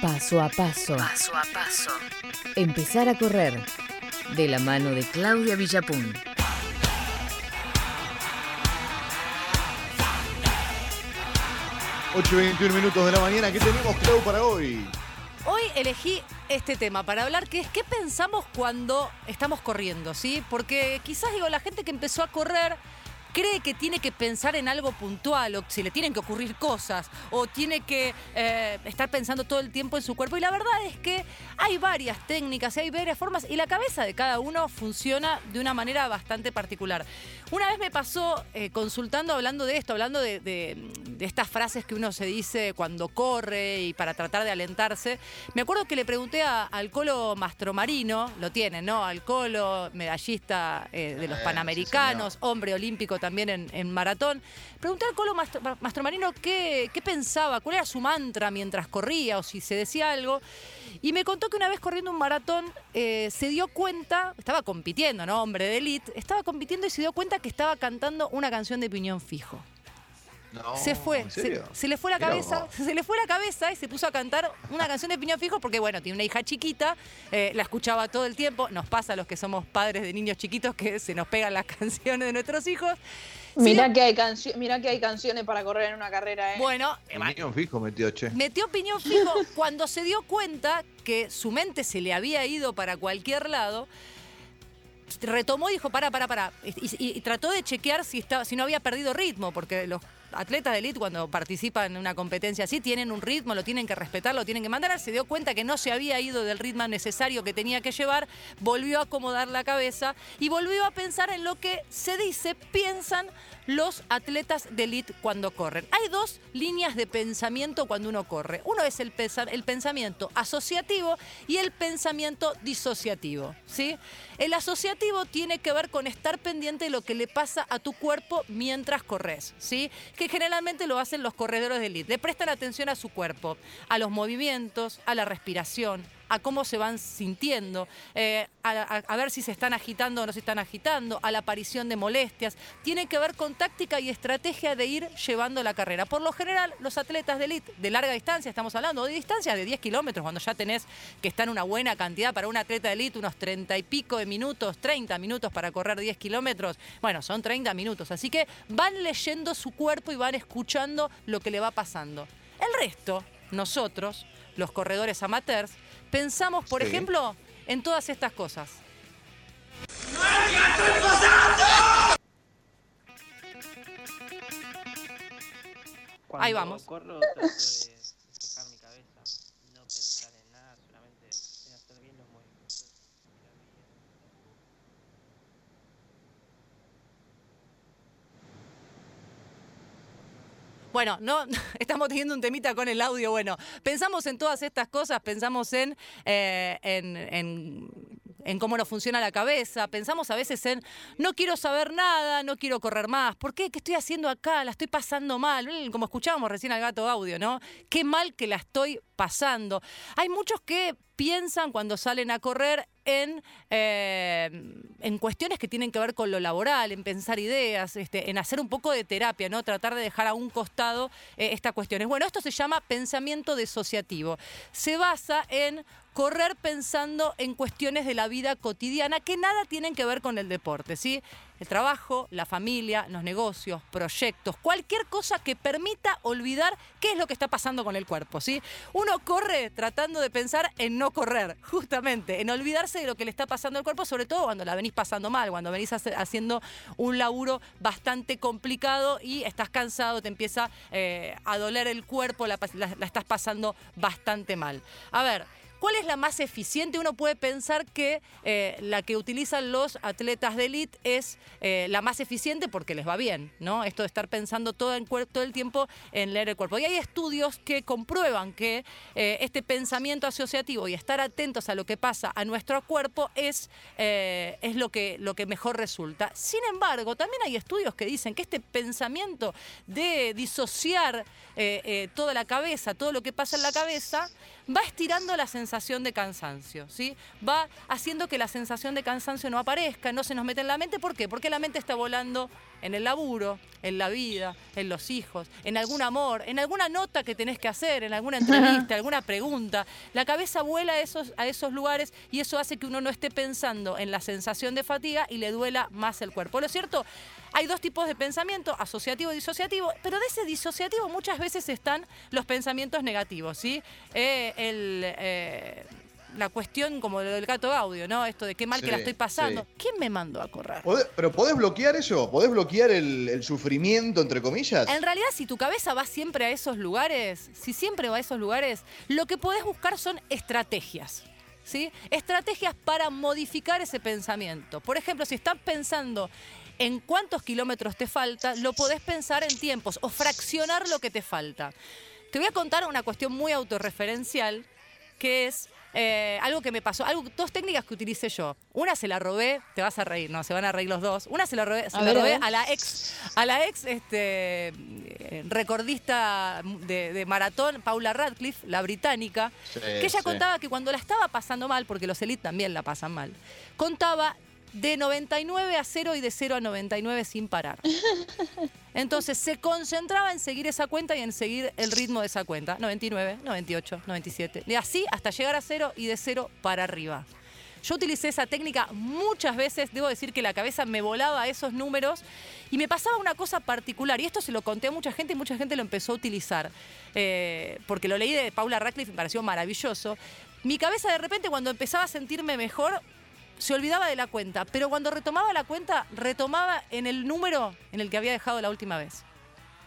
Paso a paso. Paso a paso. Empezar a correr. De la mano de Claudia Villapun. Ocho y 21 minutos de la mañana. ¿Qué tenemos, Clau, para hoy? Hoy elegí este tema para hablar, que es qué pensamos cuando estamos corriendo, ¿sí? Porque quizás digo, la gente que empezó a correr cree que tiene que pensar en algo puntual o si le tienen que ocurrir cosas o tiene que eh, estar pensando todo el tiempo en su cuerpo. Y la verdad es que hay varias técnicas, hay varias formas y la cabeza de cada uno funciona de una manera bastante particular. Una vez me pasó eh, consultando, hablando de esto, hablando de, de- de estas frases que uno se dice cuando corre y para tratar de alentarse. Me acuerdo que le pregunté a- al Colo Mastromarino, lo tienen, ¿no? Al Colo, medallista eh, de los Panamericanos, hombre olímpico también en, en maratón. Pregunté al Colo Mastro- Mastromarino qué, qué pensaba, cuál era su mantra mientras corría o si se decía algo. Y me contó que una vez corriendo un maratón eh, se dio cuenta, estaba compitiendo, ¿no? Hombre de elite, estaba compitiendo y se dio cuenta que estaba cantando una canción de piñón fijo. No, se fue, ¿en se, serio? se le fue la cabeza, se le fue la cabeza y se puso a cantar una canción de piñón fijo porque bueno, tiene una hija chiquita, eh, la escuchaba todo el tiempo, nos pasa a los que somos padres de niños chiquitos que se nos pegan las canciones de nuestros hijos. Mirá Sí, que, hay cancio- mirá que hay canciones para correr en una carrera, ¿eh? Bueno, El niño fijo metió, che. metió piñón fijo cuando se dio cuenta que su mente se le había ido para cualquier lado. Retomó y dijo, para, para, para. Y, y- y trató de chequear si, estaba, si no había perdido ritmo, porque los atletas de elite cuando participan en una competencia así tienen un ritmo, lo tienen que respetar, lo tienen que mantener. Se dio cuenta que no se había ido del ritmo necesario que tenía que llevar, volvió a acomodar la cabeza y volvió a pensar en lo que se dice, piensan los atletas de elite cuando corren. Hay dos líneas de pensamiento cuando uno corre. Uno es el, el pensamiento asociativo y el pensamiento disociativo. ¿sí? El asociativo tiene que ver con estar pendiente de lo que le pasa a tu cuerpo mientras corres, ¿sí? Que generalmente lo hacen los corredores de elite. Le prestan atención a su cuerpo, a los movimientos, a la respiración, a cómo se van sintiendo, eh, a, a- ver si se están agitando o no se están agitando, a la aparición de molestias. Tiene que ver con táctica y estrategia de ir llevando la carrera. Por lo general, los atletas de elite de larga distancia, estamos hablando de distancias de 10 kilómetros, cuando ya tenés que estar una buena cantidad para un atleta de elite, unos 30 y pico de minutos, 30 minutos para correr 10 kilómetros. Bueno, son 30 minutos. Así que van leyendo su cuerpo y van escuchando lo que le va pasando. El resto, nosotros, los corredores amateurs, pensamos, por Sí. ejemplo, en todas estas cosas. Cuando Ahí vamos. corro trato de despejar mi cabeza, no pensar en nada, solamente en hacer bien los movimientos. mirar bien. Bueno, no, estamos teniendo un temita con el audio. Bueno, pensamos en todas estas cosas, pensamos en, eh, en, en- en cómo nos funciona la cabeza, pensamos a veces en no quiero saber nada, no quiero correr más. ¿Por qué? ¿Qué estoy haciendo acá? La estoy pasando mal. Mm, Como escuchábamos recién al gato audio, ¿no? Qué mal que la estoy pasando. Hay muchos que piensan cuando salen a correr en, eh, en cuestiones que tienen que ver con lo laboral, en pensar ideas, este, en hacer un poco de terapia, ¿no? Tratar de dejar a un costado eh, estas cuestiones. Bueno, esto se llama pensamiento disociativo. Se basa en correr pensando en cuestiones de la vida cotidiana que nada tienen que ver con el deporte, ¿sí? El trabajo, la familia, los negocios, proyectos, cualquier cosa que permita olvidar qué es lo que está pasando con el cuerpo, ¿sí? Uno corre tratando de pensar en no correr, justamente, en olvidarse de lo que le está pasando al cuerpo, sobre todo cuando la venís pasando mal, cuando venís haciendo un laburo bastante complicado y estás cansado, te empieza eh, a doler el cuerpo, la estás pasando bastante mal. A ver, ¿Cuál es la más eficiente? Uno puede pensar que eh, la que utilizan los atletas de elite es eh, la más eficiente porque les va bien, ¿no? Esto de estar pensando todo, el tiempo en leer el cuerpo. Y hay estudios que comprueban que eh, este pensamiento asociativo y estar atentos a lo que pasa a nuestro cuerpo es, es lo, que, lo que mejor resulta. Sin embargo, también hay estudios que dicen que este pensamiento de disociar toda la cabeza, todo lo que pasa en la cabeza, va estirando la sensación de cansancio, ¿sí? Va haciendo que la sensación de cansancio no aparezca, no se nos mete en la mente. ¿Por qué? Porque la mente está volando en el laburo, en la vida, en los hijos, en algún amor, en alguna nota que tenés que hacer, en alguna entrevista, alguna pregunta. La cabeza vuela a esos, a esos lugares y eso hace que uno no esté pensando en la sensación de fatiga y le duela más el cuerpo. Lo cierto, hay dos tipos de pensamiento, asociativo y disociativo, pero de ese disociativo muchas veces están los pensamientos negativos, ¿sí? Eh, el, eh, la cuestión como lo del gato audio, ¿no? Esto de qué mal que la estoy pasando. sí. ¿Quién me mandó a correr? ¿Podés- ¿Pero podés bloquear eso? ¿Podés bloquear el, el sufrimiento, entre comillas? En realidad, si tu cabeza va siempre a esos lugares, si siempre va a esos lugares, lo que podés buscar son estrategias. ¿Sí? Estrategias para modificar ese pensamiento. Por ejemplo, si estás pensando en cuántos kilómetros te falta, lo podés pensar en tiempos o fraccionar lo que te falta. Te voy a contar una cuestión muy autorreferencial que es eh, algo que me pasó, algo, dos técnicas que utilicé yo. Una se la robé, te vas a reír, no, se van a reír los dos. Una se la robé, se A la ver, a robé ver. a la ex, a la ex este, recordista de, de maratón, Paula Radcliffe, la británica, Sí, que ella sí. contaba que cuando la estaba pasando mal, porque los elite también la pasan mal, contaba de 99 a 0 y de 0 a 99 sin parar. Entonces se concentraba en seguir esa cuenta y en seguir el ritmo de esa cuenta. 99, 98, 97. Y así hasta llegar a 0 y de 0 para arriba. Yo utilicé esa técnica muchas veces, debo decir que la cabeza me volaba a esos números y me pasaba una cosa particular, y esto se lo conté a mucha gente y mucha gente lo empezó a utilizar, eh, porque lo leí de Paula Radcliffe y me pareció maravilloso. Mi cabeza de repente cuando empezaba a sentirme mejor, se olvidaba de la cuenta, pero cuando retomaba la cuenta, retomaba en el número en el que había dejado la última vez.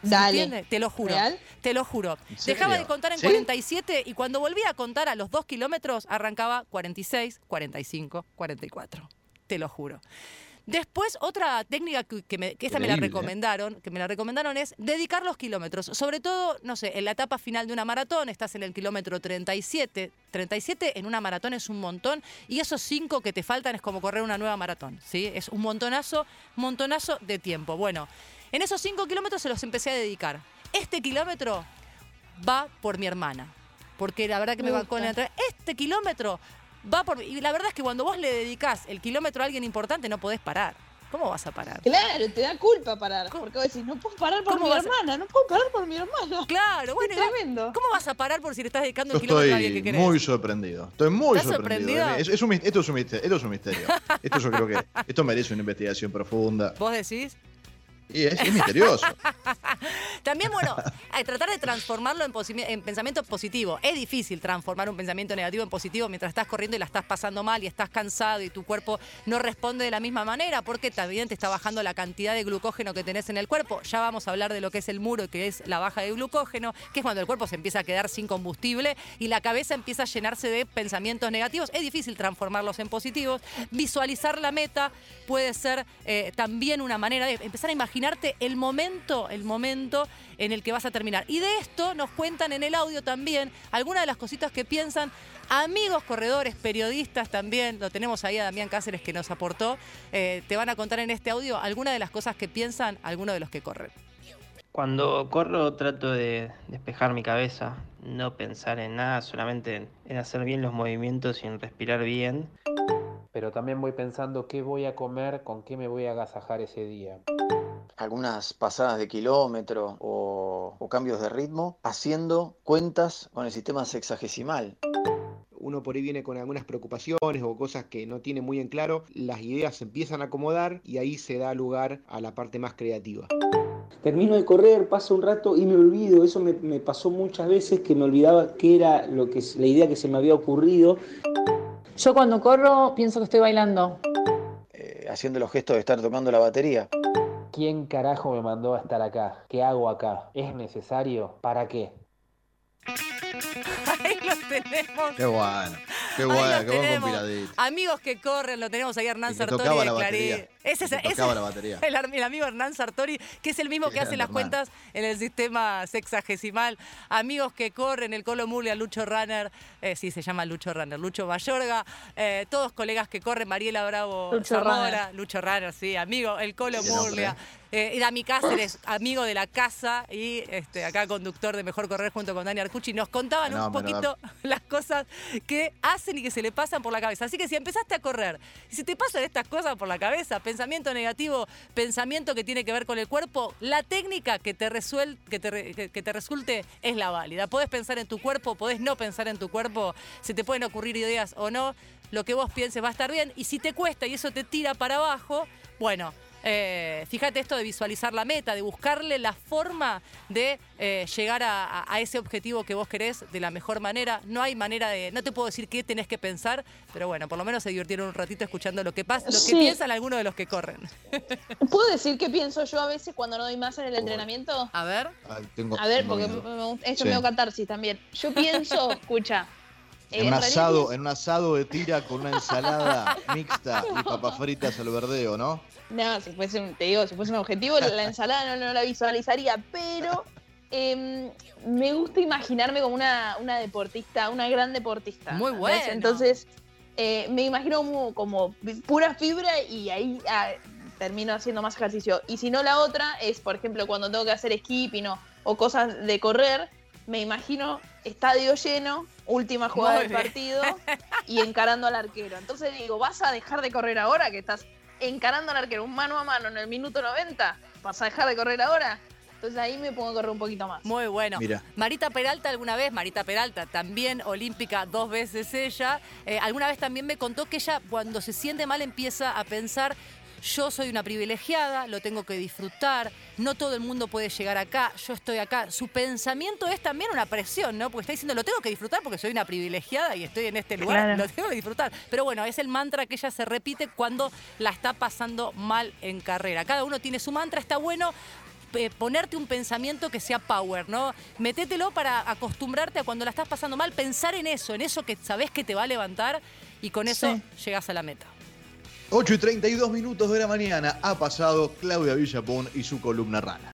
¿Se Dale. Te lo juro. ¿Real? Te lo juro. Dejaba de contar en ¿Sí? 47 y cuando volvía a contar a los 2 kilómetros arrancaba 46, 45, 44. Te lo juro. Después, otra técnica que, que me- que esta me la ¿eh? recomendaron, que me la recomendaron es dedicar los kilómetros. Sobre todo, no sé, en la etapa final de una maratón, estás en el kilómetro 37. 37 en una maratón es un montón y esos 5 que te faltan es como correr una nueva maratón, ¿sí? Es un montonazo, montonazo de tiempo. Bueno, en esos 5 kilómetros se los empecé a dedicar. Este kilómetro va por mi hermana. Porque la verdad que me, Me bancó en la. Este kilómetro va por. Y la verdad es que cuando vos le dedicás el kilómetro a alguien importante, no podés parar. ¿Cómo vas a parar? Claro, te da culpa parar. ¿Cómo? Porque vos decís, no puedo parar por ¿Cómo mi vas a- hermana, no puedo parar por mi hermana. Claro, bueno, es tremendo. ¿cómo vas a parar por si le estás dedicando Yo el kilómetro a alguien que estoy querés? muy sorprendido. Estoy muy ¿Estás sorprendido. sorprendido? Es- es un esto, es un misterio, esto es un misterio. Esto yo creo que esto merece una investigación profunda. ¿Vos decís? Y es, misterioso. También, bueno, tratar de transformarlo en, pensamiento positivo. Es difícil transformar un pensamiento negativo en positivo mientras estás corriendo y la estás pasando mal y estás cansado y tu cuerpo no responde de la misma manera porque también te está bajando la cantidad de glucógeno que tenés en el cuerpo. Ya vamos a hablar de lo que es el muro, que es la baja de glucógeno, que es cuando el cuerpo se empieza a quedar sin combustible y la cabeza empieza a llenarse de pensamientos negativos. Es difícil transformarlos en positivos. Visualizar la meta puede ser eh, también una manera de empezar a imaginarte el momento, el momento en el que vas a terminar. Y de esto nos cuentan en el audio también algunas de las cositas que piensan amigos corredores, periodistas también. Lo tenemos ahí a Damián Cáceres que nos aportó. Eh, te van a contar en este audio algunas de las cosas que piensan algunos de los que corren. Cuando corro trato de despejar mi cabeza, no pensar en nada, solamente en, en hacer bien los movimientos y en respirar bien. pero también voy pensando qué voy a comer, con qué me voy a agasajar ese día. Algunas pasadas de kilómetro o, o cambios de ritmo, haciendo cuentas con el sistema sexagesimal. uno por ahí viene con algunas preocupaciones o cosas que no tiene muy en claro, las ideas se empiezan a acomodar y ahí se da lugar a la parte más creativa. Termino de correr, pasa un rato y me olvido. Eso me, me pasó muchas veces que me olvidaba qué era lo que, la idea que se me había ocurrido. Yo cuando corro pienso que estoy bailando. eh, haciendo los gestos de estar tocando la batería. ¿Quién carajo me mandó a estar acá? ¿Qué hago acá? ¿Es necesario? ¿Para qué? Ahí lo tenemos. Qué bueno. Qué bueno, qué buen compiladito. Amigos que corren, lo tenemos ahí Hernán Y que Sartori tocaba de la Clarín. batería. Ese es ese- la batería. El, amigo Hernán Sartori, que es el mismo Qué que hace las Hernán. cuentas en el sistema sexagesimal. Amigos que corren, el Colo Murlia, Lucho Runner, eh, sí, se llama Lucho Runner, Lucho Mayorga, eh, todos colegas que corren, Mariela Bravo Lucho Zamora, Runner. Lucho Runner, sí, amigo, el Colo Murlia. Eh, y Dami Cáceres, amigo de la casa y este, acá conductor de Mejor Correr junto con Dani Arcucci, nos contaban un poquito las cosas que hacen y que se le pasan por la cabeza. Así que si empezaste a correr y si te pasan estas cosas por la cabeza, pensamiento negativo, pensamiento que tiene que ver con el cuerpo, la técnica que te, resuel- que te, que te resulte es la válida. Podés pensar en tu cuerpo, podés no pensar en tu cuerpo, se te pueden ocurrir ideas o no, lo que vos pienses va a estar bien y si te cuesta y eso te tira para abajo, bueno, eh, fíjate esto de visualizar la meta, de buscarle la forma de eh, llegar a, ese objetivo que vos querés de la mejor manera. No hay manera de, no te puedo decir qué tenés que pensar, pero bueno, por lo menos se divirtieron un ratito escuchando lo que pasa, lo que Sí. piensan algunos de los que corren. ¿Puedo decir qué pienso yo a veces cuando no doy más en el entrenamiento? A ver. Tengo- A ver, tengo porque esto Sí. me catarsis también. Yo pienso, escucha. eh, En un asado, en un asado de tira con una ensalada mixta y papas fritas al verdeo, ¿no? No, si fuese un, te digo, si fuese un objetivo, la ensalada no, no la visualizaría, pero em, me gusta imaginarme como una, una deportista, una gran deportista. Muy bueno. Entonces, eh, me imagino como, como pura fibra y ahí ah, termino haciendo más ejercicio. Y si no, la otra es, por ejemplo, cuando tengo que hacer skipping o, o cosas de correr, me imagino estadio lleno, última jugada Muy del bien. partido y encarando al arquero. Entonces digo, ¿vas a dejar de correr ahora que estás encarando al arquero un mano a mano en el minuto 90? ¿Vas a dejar de correr ahora? Entonces ahí me pongo a correr un poquito más. Muy bueno. Mira. Marita Peralta alguna vez, Marita Peralta también olímpica dos veces ella, eh, alguna vez también me contó que ella cuando se siente mal empieza a pensar, yo soy una privilegiada, lo tengo que disfrutar, no todo el mundo puede llegar acá, yo estoy acá. Su pensamiento es también una presión, ¿no? Porque está diciendo, lo tengo que disfrutar porque soy una privilegiada y estoy en este lugar, Claro. lo tengo que disfrutar. Pero bueno, es el mantra que ella se repite cuando la está pasando mal en carrera. Cada uno tiene su mantra, está bueno eh, ponerte un pensamiento que sea power, ¿no? Metételo para acostumbrarte a cuando la estás pasando mal, pensar en eso, en eso que sabes que te va a levantar y con eso llegas a la meta. 8 y 32 minutos de la mañana ha pasado Claudia Villapón y su columna rana.